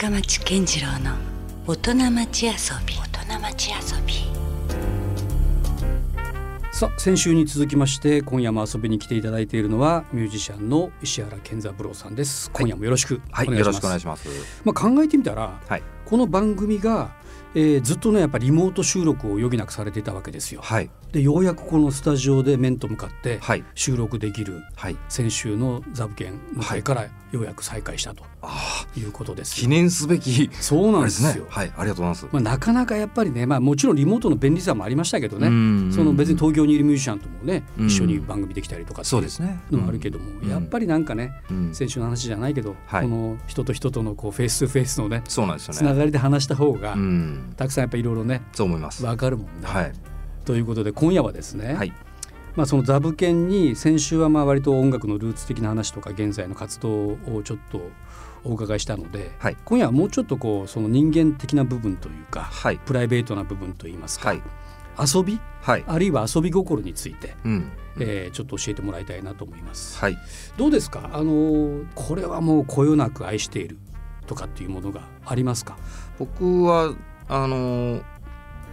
深町健次郎の大人町遊び。大人町遊び。さあ先週に続きまして今夜も遊びに来ていただいているのはミュージシャンの石原健三郎さんです。今夜もよろしくおはい、願いします、よろしくお願いします。まあ考えてみたらはい、この番組が、えーずっとねやっぱりリモート収録を余儀なくされていたわけですよ。はい、でようやくこのスタジオで面と向かってはい、収録できるはい。先週のザブ券の回からようやく再開したということですよ。記念すべき。そうなんですよ。はい、ありがとうございます。まあ、なかなかやっぱりね、まあ、もちろんリモートの便利さもありましたけどね。うん。その別に東京にいるミュージシャンともねうん。一緒に番組できたりとかそうですね。のもあるけども、うん。やっぱりなんかねうん。先週の話じゃないけど、はい。この人と人とのこうフェイス2フェイスのねそうなんですよね。つながりで話した方が、うん、たくさんやっぱいろいろねそう思います。分かるもんね。はい、ということで今夜はですね、はい、まあ、そのザブ犬に先週はまあ割と音楽のルーツ的な話とか現在の活動をちょっとお伺いしたので、はい。今夜はもうちょっとこうその人間的な部分というかはい、プライベートな部分といいますか、はい、遊び？はい、あるいは遊び心について、うん、えーちょっと教えてもらいたいなと思います。はい。どうですか？あのーこれはもうこよなく愛しているとかっていうものがありますか？僕はあの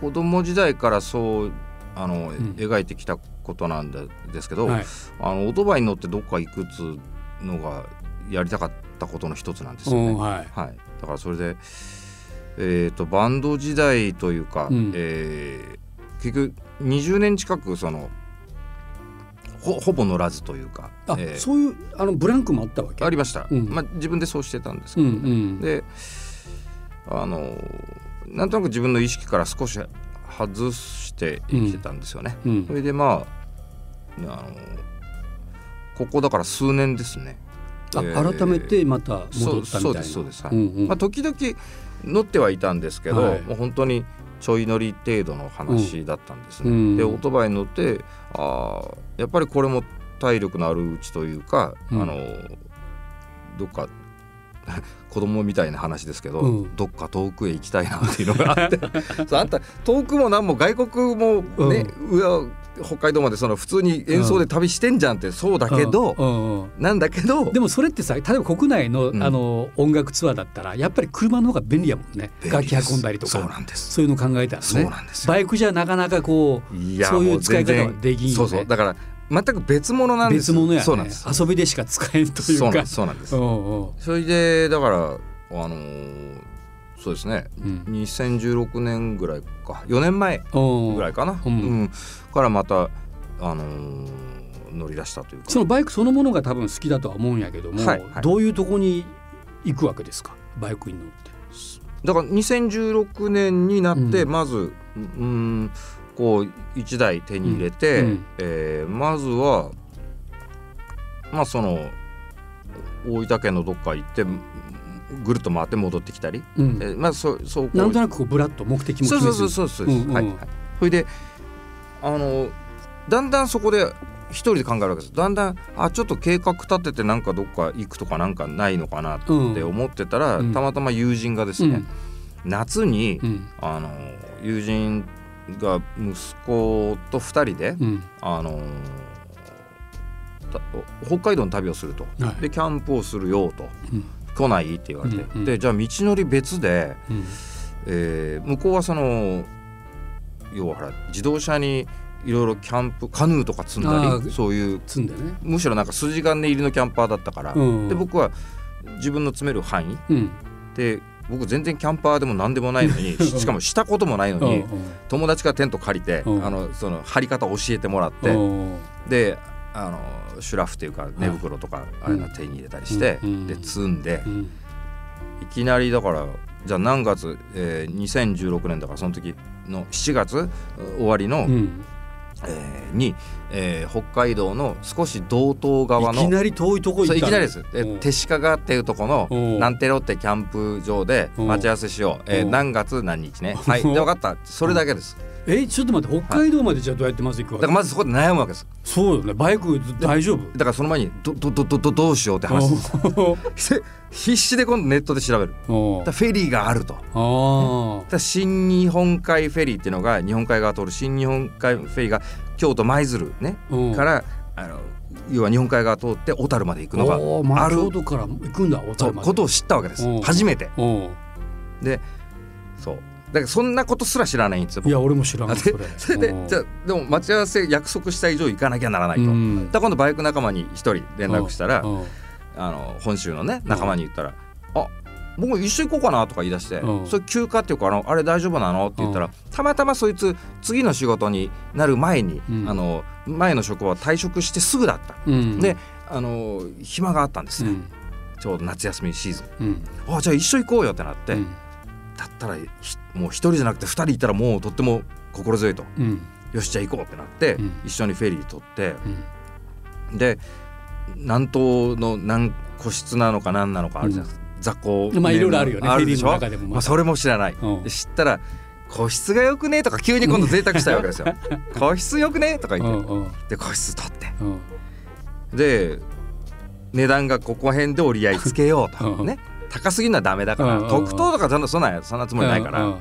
子供時代からそうあの、ん。描いてきたことなんでですけど、はい。あのオートバイに乗ってどっか行くっつうのがやりたかったことの一つなんですよね。うんはい。はい、だからそれで、えー、とバンド時代というか、うん。えー結局20年近くそのほほぼ乗らずというか、あ、えー。そういうあのブランクもあったわけ？ありました、うん。まあ、自分でそうしてたんですうけど、んうん。であのなんとなく自分の意識から少し外して生きてたんですよね。うん。それでまああのここだから数年ですね。あえー改めてまた戻ったみたいな。そうですそうです。はい。うんうん。まあ、時々乗ってはいたんですけど、はい。もう本当にちょい乗り程度の話だったんですね。うん。でオートバイに乗ってあーやっぱりこれも体力のあるうちというか、うん。あのどっか 子供みたいな話ですけど、うん。どっか遠くへ行きたいなっていうのがあって。そうあんた遠くもなんも外国もね、上北海道までその普通に演奏で旅してんじゃんってそうだけど、うん。うん。うん。なんだけどでもそれってさ例えば国内の,、うん。あの音楽ツアーだったらやっぱり車の方が便利やもんね。楽器運んだりとか。そうなんです。そういうの考えたらね。そうなんですよ。バイクじゃなかなかこうそういうも使い方はできんよね。そうそう。だから全く別物なんです。別物やね。そうなんです。遊びでしか使えんというか。そうなんです。そうなんです。うんうん。それでだからあのーそうですね。うん。2016年ぐらいか。4年前うんぐらいかな、うん。うん。からまたあのー乗り出したというか。そのバイクそのものが多分好きだとは思うんやけども、はいはい。どういうとこに行くわけですか？バイクに乗って。だから2016年になってうん。まず、うん、こう1台手に入れて、うんうん。えーまずはまあその大分県のどっか行ってぐるっと回って戻ってきたり、うん。えーまあそうそうこう。なんとなくこうブラッと目的もそうそうそうそうそう。です、うんうん。はいはい。それであのだんだんそこで一人で考えるわけです。だんだんあちょっと計画立ててなんかどっか行くとかなんかないのかなって思ってたら、うん。たまたま友人がですね、うん。夏に、うん。あの友人が息子と2人で、うん。あのた北海道の旅をすると、はい。でキャンプをするよと、うん。来ない？って言われて、うんうん。でじゃあ道のり別で、うん。えー向こうはその要は自動車にいろいろキャンプカヌーとか積んだりそういう積んでね。むしろなんか筋金入りのキャンパーだったから、うん。で僕は自分の詰める範囲うん。で僕全然キャンパーでも何でもないのに ししかもしたこともないのに、うん友達からテント借りて、うん。あのその張り方教えてもらって、うん。であのシュラフっていうか寝袋とかああいうの手に入れたりして、うん。で積んで、うん。いきなりだからじゃあ何月、えー、2016年だからその時の7月終わりの、うんえーに、えー北海道の少し道東側のいきなり遠いとこ行ったいきなりです、えうん。手鹿っていうとこのうん。ナンテロってキャンプ場でうん待ち合わせしよう、えーうん。何月何日ね。はい。うんで分かった。それだけですえちょっと待って北海道までじゃあどうやってまず行くわけ？だからまずそこで悩むわけです。そうよね。バイク大丈夫？だからその前にどどどどどどうしようって話です。必死で今度ネットで調べる。フェリーがあると。あら新日本海フェリーっていうのが日本海側を通る新日本海フェリーが京都舞鶴ねからあの要は日本海側通って小樽まで行くのがあある。京都から行くんだ小そう樽まで。ことを知ったわけです。初めて。でだからそんなことすら知らないんですよいや俺も知らないでそれ。それでじゃあでも待ち合わせ約束した以上行かなきゃならないと、うん。だから今度バイク仲間に一人連絡したら、うん。あの本州のね仲間に言ったら「あ僕一緒行こうかな」とか言い出して「うん。それ休暇っていうかあのあれ大丈夫なの?」って言ったら、うん。たまたまそいつ次の仕事になる前に、うん。あの前の職場を退職してすぐだった、うん。であの暇があったんですね、うん。ちょうど夏休みシーズン。うん。あじゃあ一緒行こうよってなって、うんだったらひもう一人じゃなくて二人いたらもうとっても心強いと。うん。よしじゃあ行こうってなって、うん。一緒にフェリー取って。うん。で南東の何個室なのか何なのかあるじゃないですか、雑魚まあいろいろあるよねあるでしょ？でもまあ、それも知らない、知ったら個室がよくねとか急に今度贅沢したいわけですよ。個室よくねとかう言って、で個室取って。うん。で値段がここ辺で折り合いつけようと、うん。ね高すぎるのはダメだから、うん特等とかそんなそんなそんなつもりないから、うんうん。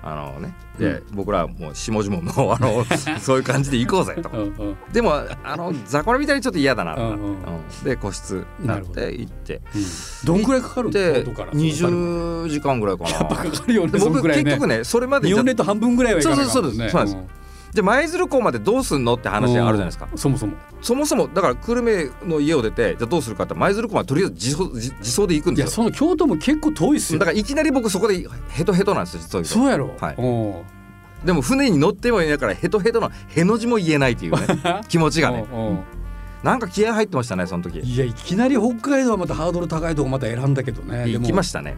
あのねで、僕らはもう下々もあの そういう感じで行こうぜと。うんうん。でもあの雑魚みたいにちょっと嫌だな。うんうん。うん。で個室になって行って。うん。どんくらいかかるんで京都から20時間ぐらいかな。やっぱかかるよねで僕ね。結局ねそれまで日本列島半分ぐらいはそうそうそうですそうなんですじゃあ舞鶴港までどうすんのって話あるじゃないですか。うん。そもそも。そもそも。だから久留米の家を出てじゃあどうするかって舞鶴港までとりあえず自走自自走で行くんいですよ。やその京都も結構遠いっすよ。だからいきなり僕そこでヘトヘトなんですよ実を言うとそうやろ。はい。でも船に乗ってもいないからヘトヘトのへの字も言えないっていうね。気持ちがね。なんか気合入ってましたねその時。いやいきなり北海道はまたハードル高いとこまた選んだけどね。で行もきましたね。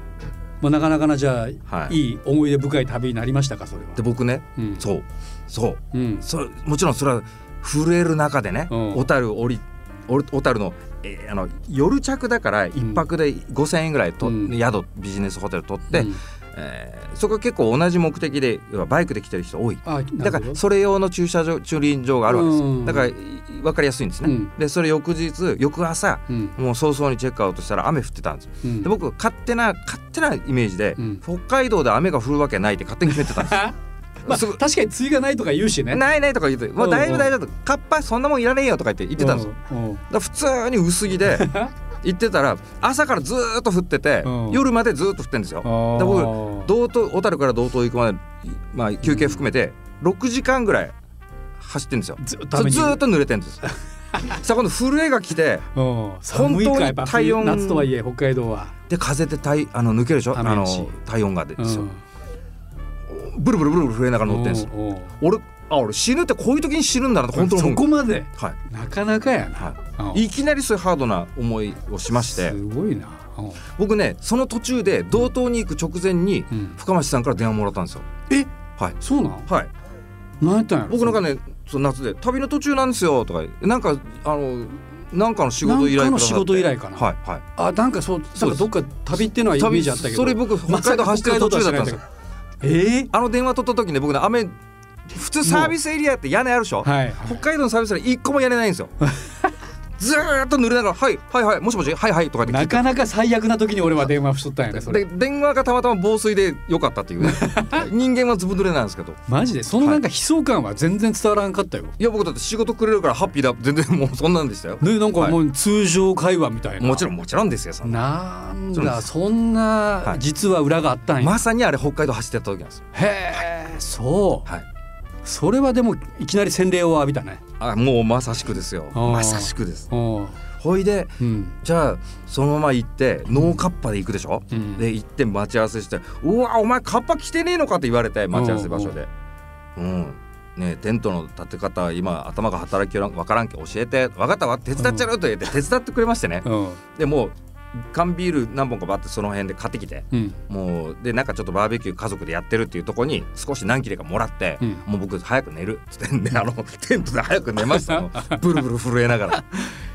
まあなかなかなじゃあ、はい。い、い思い出深い旅になりましたかそれは。で僕ね。うん。そうそう。うん。そもちろんそれは震える中でねうん。小樽降り小小樽の,、えーあの夜着だから一泊で5,000円ぐらいと、うん。宿ビジネスホテル取って、うん。えーそこ結構同じ目的でバイクで来てる人多い。あだからそれ用の駐車場駐輪場があるわけですよ、うん。だからい分かりやすいんですね、うん。でそれ翌日翌朝うん。もう早々にチェックアウトしたら雨降ってたんですで僕勝手な勝手なイメージで、うん。北海道で雨が降るわけないって勝手に決めてたんですよ まあ、確かに梅雨がないとか言うしね。ないないとか言ってもう大丈夫大丈夫。カッパそんなもんいらねえよとか言って言ってたんですようん。うん。だ普通に薄着で 行ってたら朝からずーっと降ってて、うん。夜までずーっと降ってんですよ。で僕道東小樽から道東行くまで、まあ、休憩含めて6時間ぐらい走ってんですよ。ずっと濡れてんです さあ今度震えが来て本当にやっぱ冬体温夏とはいえ北海道は、で風で体あの抜けるでしょ？あの体温がでですよ、う。んブルブルブルブル震えながら乗ってんです俺あ俺死ぬってこういう時に死ぬんだなと本当にそこまで？はい。なかなかやな、はうんい、いきなりそういうハードな思いをしまして。すごいな、うん僕ねその途中で道東に行く直前にうん。深町さんから電話もらったんですよ。え？はい。そうなんはい。何やったんやろ？僕なんかねその夏で旅の途中なんですよとかなんかあのなんかの仕事依頼かの仕事依頼かな。はいはい。あなんかそうなんかどっか旅っていうのはイメージあったけど。それ僕北海道走ってる途中だったんですよええあの電話取った時ね僕ね雨普通サービスエリアって屋根あるでしょ？はい。北海道のサービスエリア一個も屋根ないんですよずーっと濡れながら「はいはいはいもしもしはいはい」とかって聞て。ないかなか最悪な時に俺は電話しとったんやねそれ。で電話がたまたま防水でよかったっていうね。人間はずぶ濡れなんですけど。マジでそのなんか悲壮感は全然伝わらんかったよ、い。や僕だって仕事くれるからハッピーだ。全然もうそんなんでしたよ。ねなんかもう通常会話みたいな、もちろんもちろんですよそんな。なんだそんなはい。実は裏があったんや、まさにあれ北海道走ってた時なんですよ。へえそう、はいそれはでもいきなり洗礼を浴びたね。あもうまさしくですよ。まさしくです。うんほいでうん。じゃあそのまま行ってノーカッパで行くでしょ、うん。で行って待ち合わせして「うわお前カッパ着てねえのか」って言われて待ち合わせ場所で「うん。ねえテントの立て方は今頭が働きよらんわからんけ教えて。分かったわ手伝っちゃう」と言って手伝ってくれましてね。うん。でもう缶ビール何本かバってその辺で買ってきてうん。もうでなんかちょっとバーベキュー家族でやってるっていうとこに少し何切れかもらって、うん。もう僕早く寝る。っつってねあの テントで早く寝ました。ブルブル震えながら。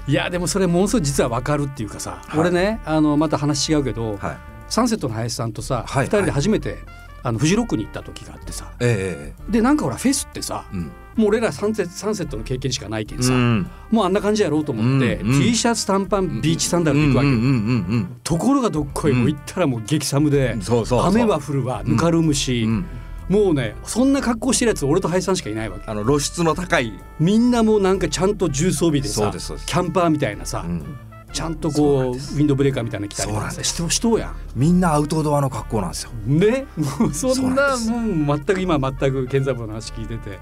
いやでもそれものすごい実は分かるっていうかさ、はい。俺ねあのまた話違うけど、はい。サンセットの林さんとさ、はい二人で初めてあのフジロックに行った時があってさ。えでなんかほらフェスってさえうんもう俺らサンセットの経験しかないけんさ、うん。もうあんな感じやろうと思って、うんうん。T シャツ短パンビーチサンダルで行くわけところがどっこい、うん。もう行ったらもう激寒で雨は降るわぬかるむし、うん。もうねそんな格好してるやつ俺とハイさんしかいないわけ。あの露出の高い、みんなもうなんかちゃんと重装備でさキャンパーみたいなさ、うんちゃんとこうウィンドブレーカーみたいなの着たりとか。さそうなんです。人人やみんなアウトドアの格好なんですよ。んね。もうそんなもう全く今全く健三郎の話聞いてて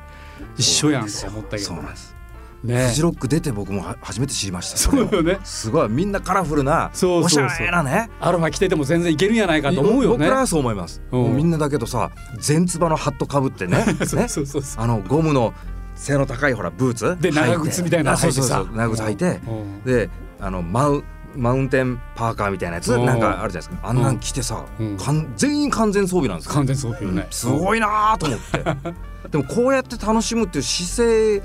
一緒やんとか思ったけど。そうなんです。ね。フジロック出て僕もは初めて知りました。そうよね。すごいみんなカラフルなそうそうそう。おしゃれなね。アロハ着てても全然いけるんやないかと思うよね。僕らはそう思います。うん。みんなだけどさ全つばのハットかぶってね そうねそうそう。そうあのゴムの背の高いほらブーツで長靴みたいなの履いてさ。長靴履いて。うん。であのマウマウンテンパーカーみたいなやつうんなんかあるじゃないですか。あんなん着てさ、うん。かん全員完全装備なんですよ。完全装備よね。すごいなと思って。でもこうやって楽しむっていう姿勢うん。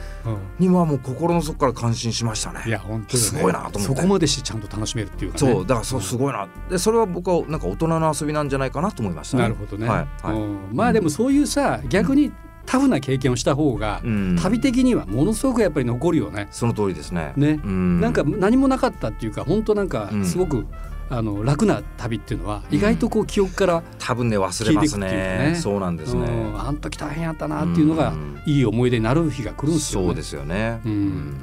にはもう心の底から感心しましたね。いや本当よね。すごいなと思って。そこまでしてちゃんと楽しめるっていうかね。そう。だからそうすごいな。でそれは僕はなんか大人の遊びなんじゃないかなと思いましたね。なるほどね、はい。はい。うん。まあでもそういうさ逆にタフな経験をした方が、うん。旅的にはものすごくやっぱり残るよね。その通りですね。ね、うん。なんか何もなかったっていうか本当なんかうん。すごく、あの楽な旅っていうのは意外とこう記憶から、多分ね忘れますね。そうなんですね。うん。あの時大変やったなっていうのがうん。いい思い出になる日が来るんですよ、ね。そうですよね。うん。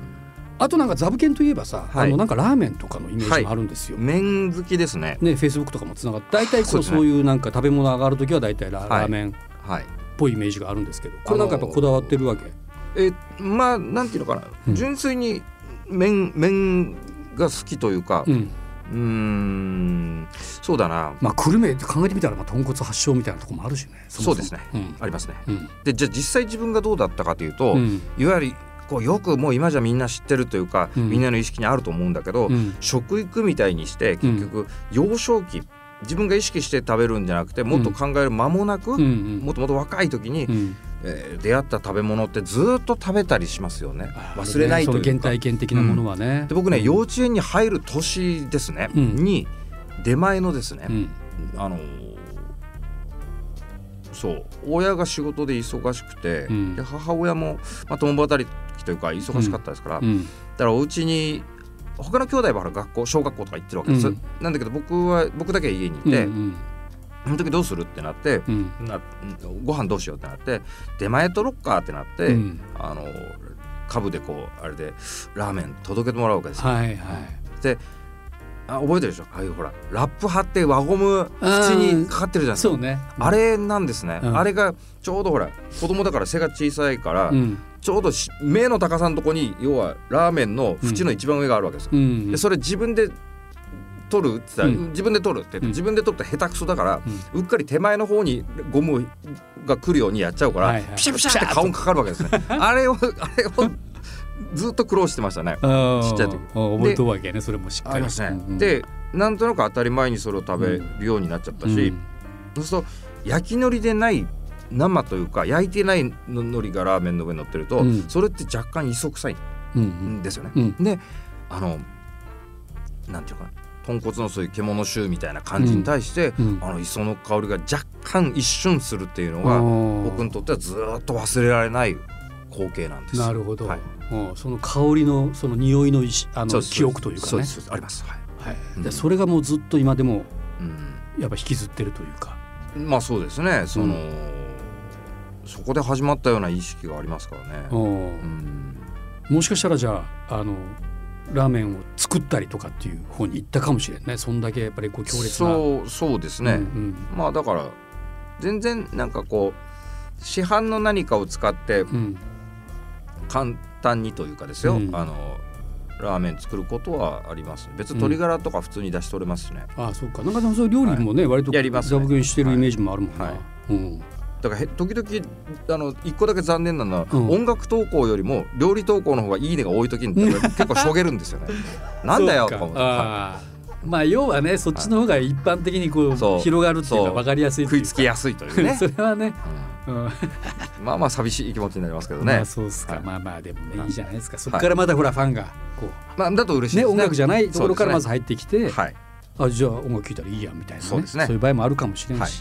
あとなんかザブケンといえばさ、はい。あのなんかラーメンとかのイメージもあるんですよ。麺好きですね。ね、フェイスブックとかもつながって大体こそうそういうなんか食べ物上がる時は大体ラ,、ーメン。っはいぽいイメージがあるんですけどこれなんかやっぱこだわってるわけ、えまあなんていうのかな、うん。純粋に麺麺が好きというかうん。うーんそうだな。まあ久留米って考えてみたらまあ豚骨発祥みたいなところもあるしねそうですね。うん。ありますね。うん。でじゃあ実際自分がどうだったかというと、うん。いわゆるこうよくもう今じゃみんな知ってるというか、うん。みんなの意識にあると思うんだけど、うん。食育みたいにして結局幼少期自分が意識して食べるんじゃなくてもっと考える間もなく、うんうん。もっともっと若い時に、うん。えー出会った食べ物ってずっと食べたりしますよね。あ忘れないというか。体験的なものはね、で僕ね、うん。幼稚園に入る年ですね、うん。に出前のですね、うん。あのーそう。親が仕事で忙しくて、うん。で母親も、まあ、共働きというか忙しかったですから、だうん。からお家に他の兄弟は学校小学校とか行ってるわけです、うん。なんだけど僕は僕だけ家にいて、うん。その時どうするってなって、うん。なご飯どうしようってなって出前取ろっかってなって、うん。あの株でこうあれでラーメン届けてもらうわけですよ。はいはい。であ覚えてるでしょ？ああいうほらラップ貼って輪ゴム口にかかってるじゃないですかそうね。あれなんですね、うん。あれがちょうどほら子供だから背が小さいから、うん。ちょうどし目の高さのとこに要はラーメンの縁の一番上があるわけですよ。うんでそれ自分で取るって言ったら、うん。自分で取るって言って、うん。自分で取ると下手くそだから、うっかり手前の方にゴムが来るようにやっちゃうから、ピシャピシャって顔にかかるわけですね。あれをあれをずっと苦労してましたね。あちっちゃい時。あ覚えとるわけねそれもしっかり。あね。うんうん。でなんとなく当たり前にそれを食べるようになっちゃったし、うん。そうすると焼き海苔でない生というか焼いてないの海苔がラーメンの上に乗ってると、うん。それって若干磯臭いうんんですよね。うんであのなんていうかな豚骨のそういう獣臭みたいな感じに対して、うん。あの磯の香りが若干一瞬するっていうのが、僕にとってはずっと忘れられない光景なんです。なるほど、はい。うん。その香りのその匂いのいしあの記憶というかね。あります。はい。はい。うん。でそれがもうずっと今でもうん。やっぱ引きずってるというか。まあそうですね。その、うん。そこで始まったような意識がありますからね。う。んうん。もしかしたらじゃああのラーメンを作ったりとかっていう方に行ったかもしれんね。そんだけやっぱりこう強烈な。そうそうですね、うんまあだから全然なんかこう市販の何かを使ってうんうん簡単にというかですよ、うん。あのラーメン作ることはあります別に鶏ガラとか普通に出し取れますしね、ああそうか。なんかでもそういう料理もね、割とやりますね。ザブ君してるイメージもあるもんな、はい。はいうん。だからへ時々あの一個だけ残念なのは、うん。音楽投稿よりも料理投稿の方がいいねが多い時に結構しょげるんですよね。なんだよとか。思って。まあ要はねそっちの方が一般的にこそう。う広がるっていうか分かりやすいい食いつきやすいというね。それはね、うんうんまあまあ寂しい気持ちになりますけどまねあそうっすか、はい。まあまあでもね、はいい、いじゃないですか。そこからまたほらファンがこまあだと嬉しいね。うね音楽じゃないところからまずそう入ってきて、ねはい。あじゃあ音楽聴いたらいいやみたいな、ね、そうですね。いう場合もあるかもしれんし、はい。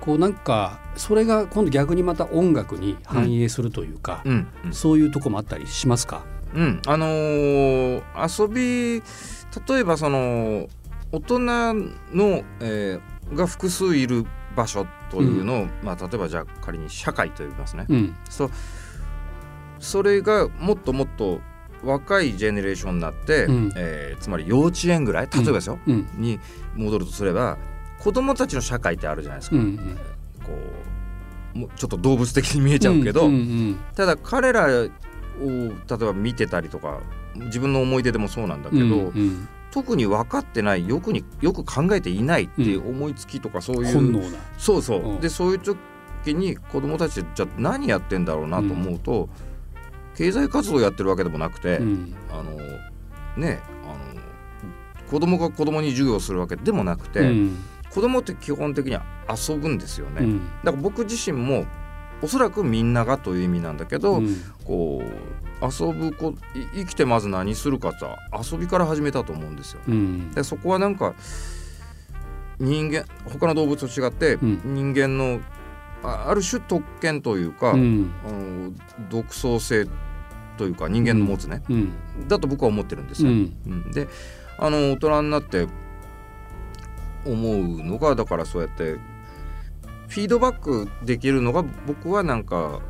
こうなんかそれが今度逆にまた音楽に反映するというか、うんうん。そういうとこもあったりしますか、うん、あのー遊び例えばその大人の、えーが複数いる場所というのを、まあ、例えばじゃあ仮に社会と呼びますね、うん。そうそれがもっともっと若いジェネレーションになって、うん。えーつまり幼稚園ぐらい例えばですよ、うん。に戻るとすれば子供たちの社会ってあるじゃないですか、うんこうもうちょっと動物的に見えちゃうけど、うんうん。ただ彼らを例えば見てたりとか自分の思い出でもそうなんだけど、うんうん特に分かってないよくによく考えていないっていう思いつきとかそういう、本能なそうそう、うん。でそういう時に子供たちじゃあ何やってんだろうなと思うと、経済活動やってるわけでもなくて、うん。あのねあの子供が子供に授業するわけでもなくて、うん。子供って基本的には遊ぶんですよね、うん。だから僕自身もおそらくみんながという意味なんだけど、うん。こう遊ぶこい生きてまず何するかって遊びから始めたと思うんですよ。うん。でそこはなんか人間他の動物と違って、うん。人間のあある種特権というか、うん。あの独創性というか人間の持つね、うん。だと僕は思ってるんですよ。であの大人になって思うのがだからそうやってフィードバックできるのが僕はなんか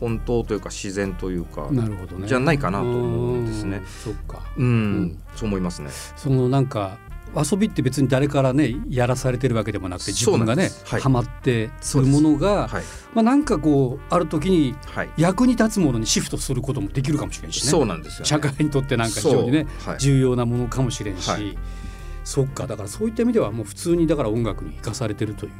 本当というか自然というか、なるほどね。じゃないかなと思うんですね。うん。そっか。うん。ん。そう思いますね。そのなんか遊びって別に誰からねやらされてるわけでもなくて自分がねはい。ハマってす。るものがはい。まあなんかこうある時にはい、役に立つものにシフトすることもできるかもしれんしね。そうなんですよ、ね。社会にとってなんか非常にねはい。重要なものかもしれんし、はい。そっか。だからそういった意味ではもう普通にだから音楽に生かされてるという、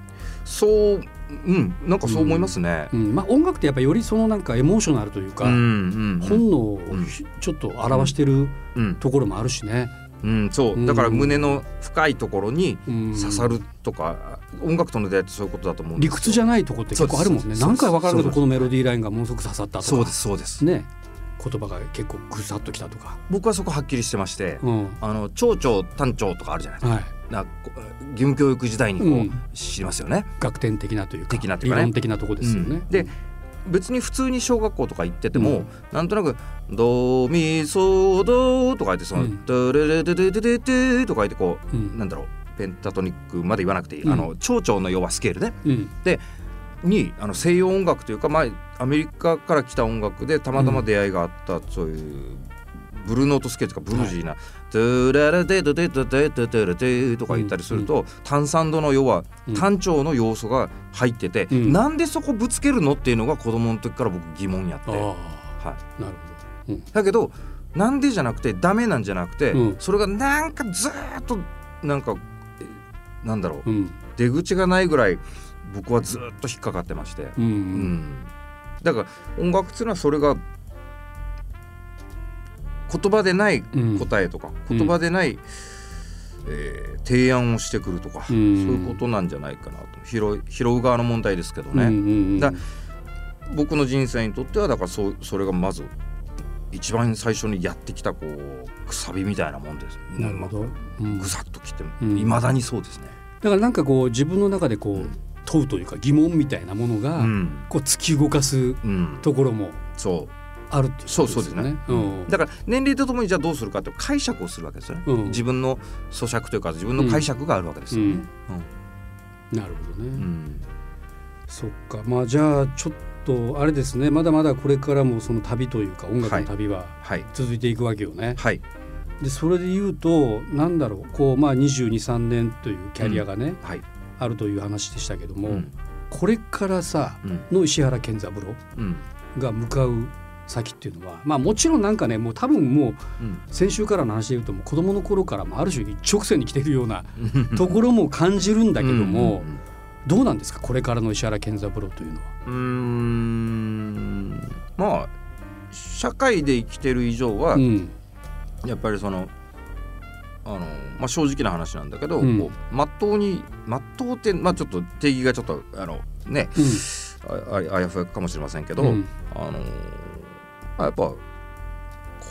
そううんなんかそう思いますね。うんまあ、音楽ってやっぱりよりそのなんかエモーショナルというか、うんうん本能をちょっと表してるうん。ところもあるしね、うんそう。だから胸の深いところにうん。刺さるとか、音楽との出会いってそういうことだと思うんですよ理屈じゃないとこって結構あるもんね。何回分からんけどこのメロディーラインがものすごく刺さったとか。そうですそうです。ね言葉が結構ぐさっときたとか、僕はそこはっきりしてまして、うん。あの町長単長とかあるじゃないですか。はい。なこ義務教育時代にこう、うん。知りますよね。学点的なというか的なというかね。理論的なとこですよね。うん。で別に普通に小学校とか行ってても、うん。なんとなく「ドミソド」とか言ってそのうん「ドレレデデデデデ」とか言ってこううんなんだろうペンタトニックまで言わなくていい、うんあの町長の要はスケールねうんにあの西洋音楽というか、まあ、アメリカから来た音楽でたまたま出会いがあった、そういうブルーノートスケールとかブルージーな「トゥララデドデドデドデドデ」とか言ったりすると、単三度の要はうん。単調の要素が入ってて、うん。なんでそこぶつけるのっていうのが子供の時から僕疑問やって、あはあなるほど。だけどなんでじゃなくてダメなんじゃなくて、うん。それがなんかずーっとなんかえなんだろう。うん。出口がないぐらい僕はずーっと引っかかってまして。うん。ううん。ん、だから音楽っていうのはそれが言葉でないうん。答えとか、うん。言葉でない、えー提案をしてくるとか、うん。そういうことなんじゃないかなと。拾い拾う側の問題ですけどね、うんうんうんだ僕の人生にとってはだからそうそれがまず一番最初にやってきたこうくさびみたいなもんです。なるほど。うん。ぐさっときてうん。いまだにそうですね。だからなんかこう自分の中でこう、うん問うというか疑問みたいなものが、うん。こう突き動かすうん、ところもそう。あるっていうそうことそうですね。うん。だから年齢とともにじゃあどうするかって解釈をするわけですよね。うん。自分の咀嚼というか自分の解釈があるわけですよね。なるほどね、うん。うんそっか。まあじゃあちょっとあれですね。まだまだこれからもその旅というか音楽の旅ははい。続いていくわけよね。はい。でそれで言うとなんだろう。こうまあ2223年というキャリアがね、はい。あるという話でしたけども、うん。これからさうん。の石原健三郎うん。が向かう先っていうのはまあもちろんなんかねもう多分もううん。先週からの話で言うともう子供の頃からもある種一直線に来てるようなうん。ところも感じるんだけども、うんどうなんですかこれからの石原健三郎というのは？うーん。まあ社会で生きてる以上は、うん。やっぱりそのあの、まあ、正直な話なんだけど、うん。こうまっとうにまっとうって、まあ、ちょっと定義がちょっとあのねあああやふやかもしれませんけど、うん。あのまあやっぱ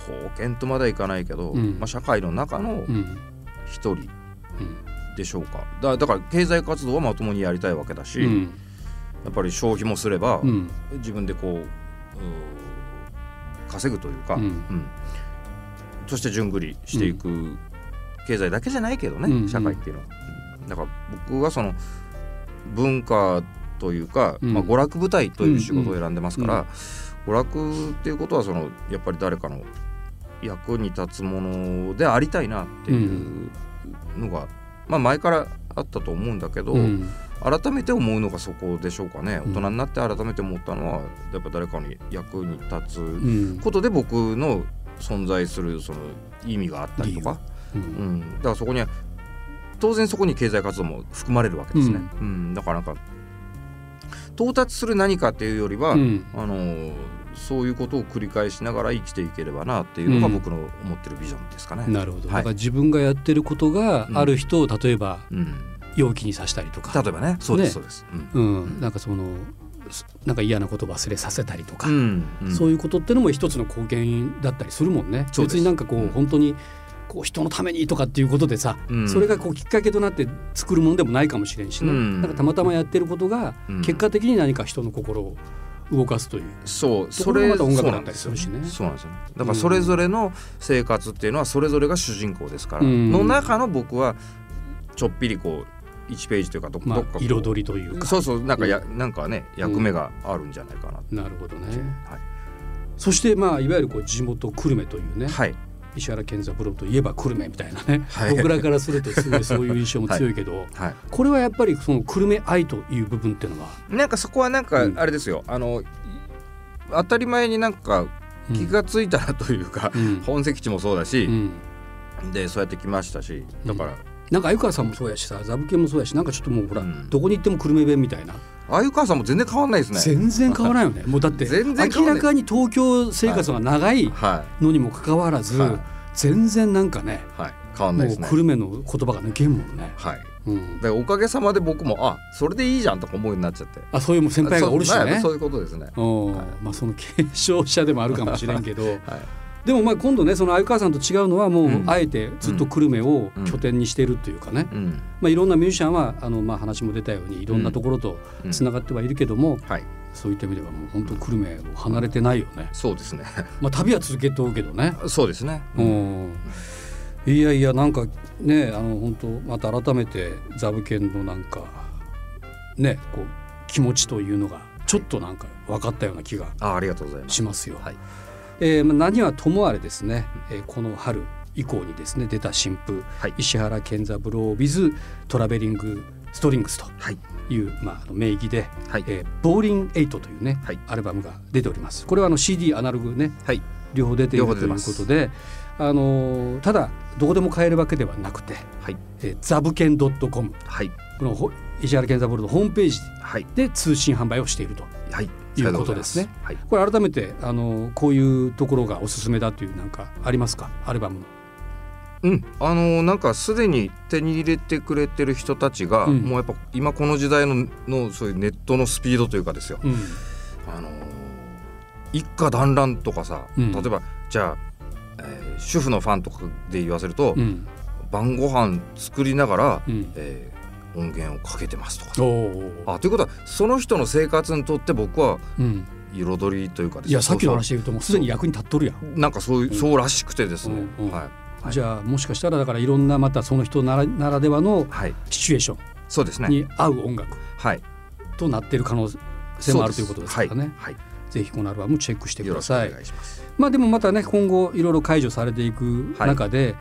貢献とまではいかないけど、うん。まあ、社会の中のうん。一人でしょうか。だだから経済活動はまともにやりたいわけだし、うん。やっぱり消費もすれば、うん。自分でこう稼ぐというか、うん。うん。そして順繰りしていく経済だけじゃないけどね、うん社会っていうのは。うんだから僕はその文化というか、うん。まあ、娯楽舞台という仕事を選んでますから、うん娯楽っていうことはそのやっぱり誰かの役に立つものでありたいなっていうのが、まあ、前からあったと思うんだけど、うん。改めて思うのがそこでしょうかね。うん。大人になって改めて思ったのはやっぱ誰かに役に立つうん。ことで僕の存在するその意味があったりとか、ううん。ん、だからそこには当然そこに経済活動も含まれるわけですね、うん。だからなんか到達する何かっていうよりは、うん。あのーそういうことを繰り返しながら生きていければなっていうのがうん。僕の思ってるビジョンですかね。なるほど、はい。だから自分がやってることがある人を例えばうん、容器に刺したりとか、例えばね。そうです、ね。そうです。うん。うん、なんかそのなんか嫌なこと忘れさせたりとか、うんうんそういうことってのも一つの貢献だったりするもんね。別になんかこう、うん本当にこう人のためにとかっていうことでさ、うん。それがこうきっかけとなって作るもんでもないかもしれんしね、うん。なんかたまたまやってることがうん。結果的に何か人の心を動かすという、そうところがまた音楽だったりそうなんでするしねそうなんですよ。ねだからそれぞれの生活っていうのはそれぞれが主人公ですから、うん。の中の僕はちょっぴりこう1ページというかどまあどっか彩りというか。そうそうなんかや、なんかね役目があるんじゃないかな、なるほどね。はい。そしてまあいわゆるこう地元久留米というね、はい石原健三プロといえば久留米みたいなね、はい。僕らからするとすごいそういう印象も強いけど、はい。これはやっぱりその久留米愛という部分っていうのは、なんかそこはなんかうん。あれですよ、あのい当たり前になんかうん。気がついたらというか、うん。本籍地もそうだしう、ん。でそうやってきましたしだから、なんか鮎川さんもそうやしさザブケンもそうやしなんかちょっともうほら、うん。どこに行っても久留米弁みたいな、鮎川さんも全然変わんないですね。全然変わらないよね。もうだって明らかに東京生活が長いはのにもかかわらず、はい。全然なんかねいはい。変わんなもいうですね。久留米の言葉が抜けんもんね、はい。うん、でおかげさまで僕もあそれでいいじゃんとか思うようになっちゃって。あそういう先輩がおるしね。そういうことですね。うん。はい。まあその継承者でもあるかもしれんけど。はい。でもまあ今度ねその鮎川さんと違うのはもううんあえてずっと久留米を拠点にしているというかね、うん。まあ、いろんなミュージシャンはあのまあ話も出たようにいろんなところとうんつながってはいるけども、はい。そういった意味ではもう本当久留米を離れてないよね。そうですね。まあ旅は続けとうけどね。そうですね。うん。いやいやなんかねあの本当また改めてザブケンのなんかねこう気持ちというのがちょっとなんか分かったような気があありがとうございます。しますよ。はい。えーまあ何はともあれですね、えーこの春以降にですね出た新譜、はい石原健三郎 with トラベリングストリングスとはい。いう、まあ、あの名義で、はい。えーボーリン8というね、はいアルバムが出ております。これはあの CD アナログねはい。両方出ているということで、あのーただどこでも買えるわけではなくて、はい。えー、ザブケン .com はい。このほ石原健三郎のホームページはい。で通信販売をしていると。はい。いうことですね。はい。これ改めてあのーこういうところがおすすめだというなんかありますか？アルバムの。うん、あのーなんかすでに手に入れてくれてる人たちが、うん。もうやっぱ今この時代ののそういうネットのスピードというかですよ、うん。あのー一家団らんとかさ、うん。例えばじゃあ、えー主婦のファンとかで言わせると、うん。晩ご飯作りながら、うん。えー音源をかけてますとか。あということはその人の生活にとって僕はうん、彩りというかですね。いやさっきの話で言うともうすでに役に立っとるやん。なんかそういう、うんそうらしくてですね、うんうんはい、はい。じゃあもしかしたらだからいろんなまたその人ならならではのはい、シチュエーショそうですね。ンに合う音楽。はい。となっている可能性もあるということですからね。はい、ぜひこのアルバムチェックしてはい、よろしください。願いします。まあでもまたね今後いろいろ解除されていく中で、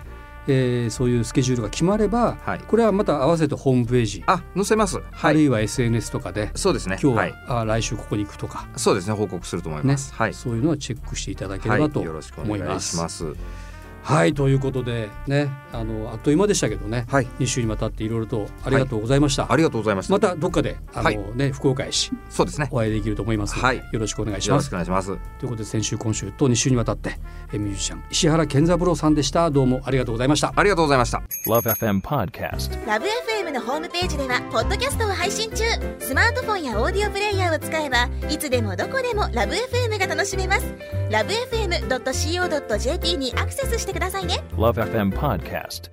えーそういうスケジュールが決まれば、はい。これはまた合わせてホームページ、あ載せます。はい。あるいは SNS とかでそうですね。今日は、はい、あ来週ここに行くとか、そうですね報告すると思いねます、はい。そういうのはチェックしていただけれはい、ばとよろしくお願います。しますはいということでねあのあっという間でしたけどね、はい。2週にわたっていろいろとありがとうございました。ありがとうございました。またどっかであの、はい。ね福岡へしそうですね。お会いできると思います。はい。よろしくお願いしよろします。くお願いします。ということで先週今週と2週にわたってえミュージシャン石原健三郎さんでした。どうもありがとうございました。ありがとうございました。Love FM Podcast. ラブ f m のホームページではポッドキャストを配信中。スマートフォンやオーディオプレイヤーを使えばいつでもどこでもラブ f m が楽しめます。ラブ FM.co.jp にアクセスしてくださいね Love FM Podcast.